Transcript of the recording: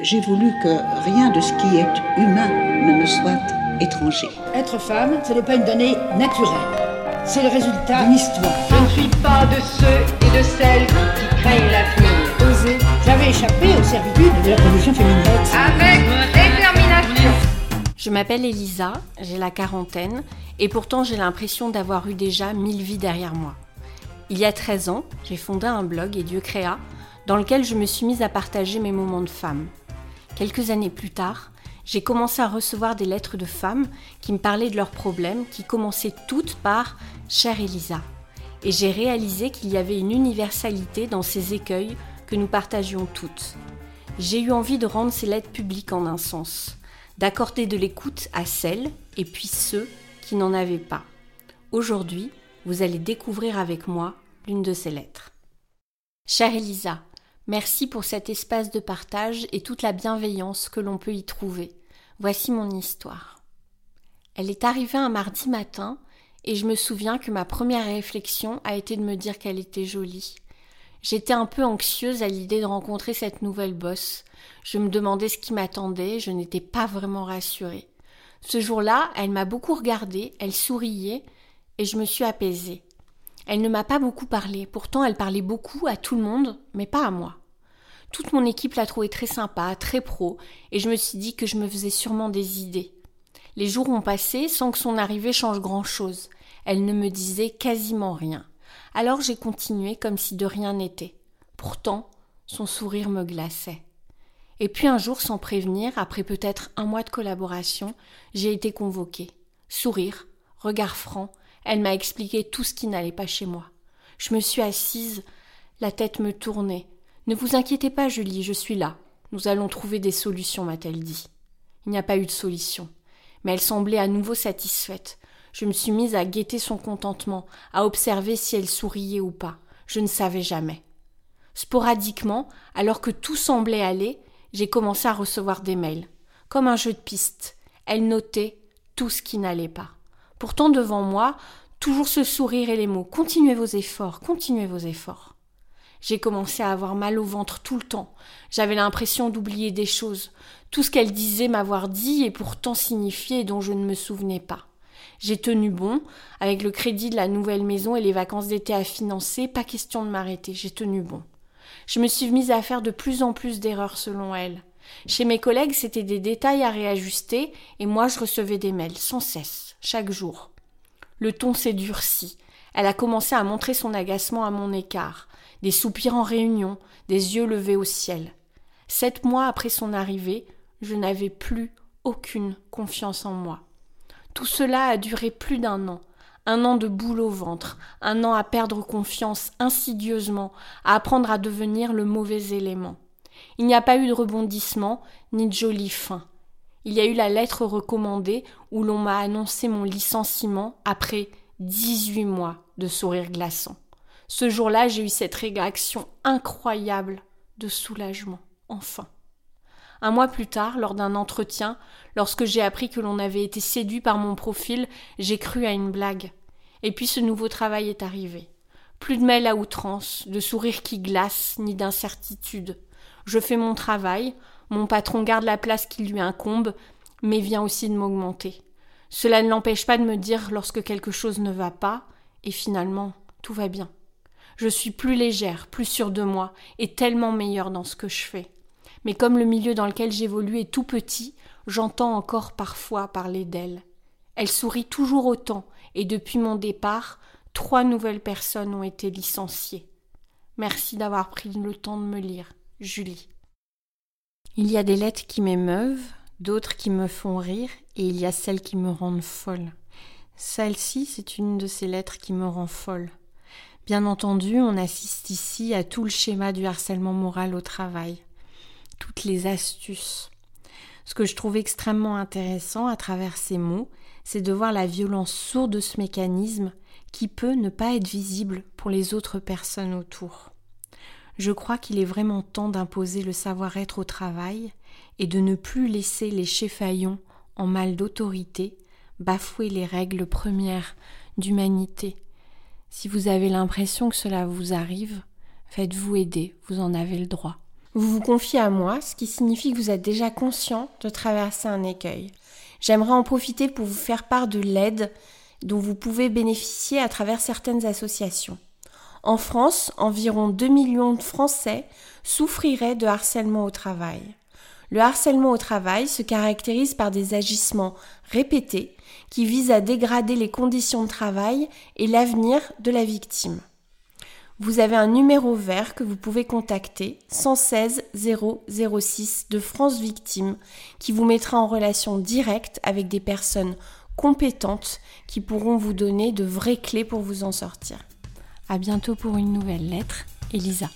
J'ai voulu que rien de ce qui est humain ne me soit étranger. Être femme, ce n'est pas une donnée naturelle. C'est le résultat d'une histoire. Je ne suis pas de ceux et de celles qui craignent l'avenir. Oser. J'avais échappé aux servitudes de la condition féminine. Avec détermination. Je m'appelle Elisa, j'ai la quarantaine, et pourtant j'ai l'impression d'avoir eu déjà mille vies derrière moi. Il y a 13 ans, j'ai fondé un blog et Dieu créa, dans lequel je me suis mise à partager mes moments de femme. Quelques années plus tard, j'ai commencé à recevoir des lettres de femmes qui me parlaient de leurs problèmes, qui commençaient toutes par Chère Elisa. Et j'ai réalisé qu'il y avait une universalité dans ces écueils que nous partagions toutes. J'ai eu envie de rendre ces lettres publiques en un sens, d'accorder de l'écoute à celles et puis ceux qui n'en avaient pas. Aujourd'hui, vous allez découvrir avec moi l'une de ces lettres. Chère Elisa, Merci pour cet espace de partage et toute la bienveillance que l'on peut y trouver. Voici mon histoire. Elle est arrivée un mardi matin et je me souviens que ma première réflexion a été de me dire qu'elle était jolie. J'étais un peu anxieuse à l'idée de rencontrer cette nouvelle bosse. Je me demandais ce qui m'attendait, je n'étais pas vraiment rassurée. Ce jour-là, elle m'a beaucoup regardée, elle souriait, et je me suis apaisée. Elle ne m'a pas beaucoup parlé, pourtant elle parlait beaucoup à tout le monde, mais pas à moi. Toute mon équipe l'a trouvée très sympa, très pro, et je me suis dit que je me faisais sûrement des idées. Les jours ont passé sans que son arrivée change grand-chose. Elle ne me disait quasiment rien. Alors j'ai continué comme si de rien n'était. Pourtant, son sourire me glaçait. Et puis un jour, sans prévenir, après peut-être un mois de collaboration, j'ai été convoquée. Sourire, regard franc, elle m'a expliqué tout ce qui n'allait pas chez moi. Je me suis assise, la tête me tournait. Ne vous inquiétez pas, Julie, je suis là. Nous allons trouver des solutions, m'a-t-elle dit. Il n'y a pas eu de solution. Mais elle semblait à nouveau satisfaite. Je me suis mise à guetter son contentement, à observer si elle souriait ou pas. Je ne savais jamais. Sporadiquement, alors que tout semblait aller, j'ai commencé à recevoir des mails. Comme un jeu de piste. Elle notait tout ce qui n'allait pas. Pourtant devant moi, toujours ce sourire et les mots Continuez vos efforts, continuez vos efforts. J'ai commencé à avoir mal au ventre tout le temps. J'avais l'impression d'oublier des choses, tout ce qu'elle disait m'avoir dit et pourtant signifié dont je ne me souvenais pas. J'ai tenu bon, avec le crédit de la nouvelle maison et les vacances d'été à financer, pas question de m'arrêter, j'ai tenu bon. Je me suis mise à faire de plus en plus d'erreurs selon elle. Chez mes collègues, c'était des détails à réajuster, et moi je recevais des mails sans cesse, chaque jour. Le ton s'est durci. Elle a commencé à montrer son agacement à mon écart, des soupirs en réunion, des yeux levés au ciel. Sept mois après son arrivée, je n'avais plus aucune confiance en moi. Tout cela a duré plus d'un an, un an de boule au ventre, un an à perdre confiance insidieusement, à apprendre à devenir le mauvais élément. Il n'y a pas eu de rebondissement, ni de jolie fin. Il y a eu la lettre recommandée où l'on m'a annoncé mon licenciement après dix-huit mois de sourire glaçant. Ce jour-là, j'ai eu cette réaction incroyable de soulagement, enfin. Un mois plus tard, lors d'un entretien, lorsque j'ai appris que l'on avait été séduit par mon profil, j'ai cru à une blague. Et puis ce nouveau travail est arrivé. Plus de mails à outrance, de sourires qui glacent, ni d'incertitude. Je fais mon travail, mon patron garde la place qui lui incombe, mais vient aussi de m'augmenter. Cela ne l'empêche pas de me dire lorsque quelque chose ne va pas, et finalement, tout va bien. Je suis plus légère, plus sûre de moi, et tellement meilleure dans ce que je fais. Mais comme le milieu dans lequel j'évolue est tout petit, j'entends encore parfois parler d'elle. Elle sourit toujours autant, et depuis mon départ, trois nouvelles personnes ont été licenciées. Merci d'avoir pris le temps de me lire. Julie. Il y a des lettres qui m'émeuvent, d'autres qui me font rire, et il y a celles qui me rendent folle. Celle-ci, c'est une de ces lettres qui me rend folle. Bien entendu, on assiste ici à tout le schéma du harcèlement moral au travail, toutes les astuces. Ce que je trouve extrêmement intéressant à travers ces mots, c'est de voir la violence sourde de ce mécanisme qui peut ne pas être visible pour les autres personnes autour je crois qu'il est vraiment temps d'imposer le savoir-être au travail et de ne plus laisser les chéfaillons en mal d'autorité bafouer les règles premières d'humanité. Si vous avez l'impression que cela vous arrive, faites-vous aider, vous en avez le droit. Vous vous confiez à moi, ce qui signifie que vous êtes déjà conscient de traverser un écueil. J'aimerais en profiter pour vous faire part de l'aide dont vous pouvez bénéficier à travers certaines associations. En France, environ 2 millions de Français souffriraient de harcèlement au travail. Le harcèlement au travail se caractérise par des agissements répétés qui visent à dégrader les conditions de travail et l'avenir de la victime. Vous avez un numéro vert que vous pouvez contacter 116 006 de France Victime qui vous mettra en relation directe avec des personnes compétentes qui pourront vous donner de vraies clés pour vous en sortir. À bientôt pour une nouvelle lettre, Elisa.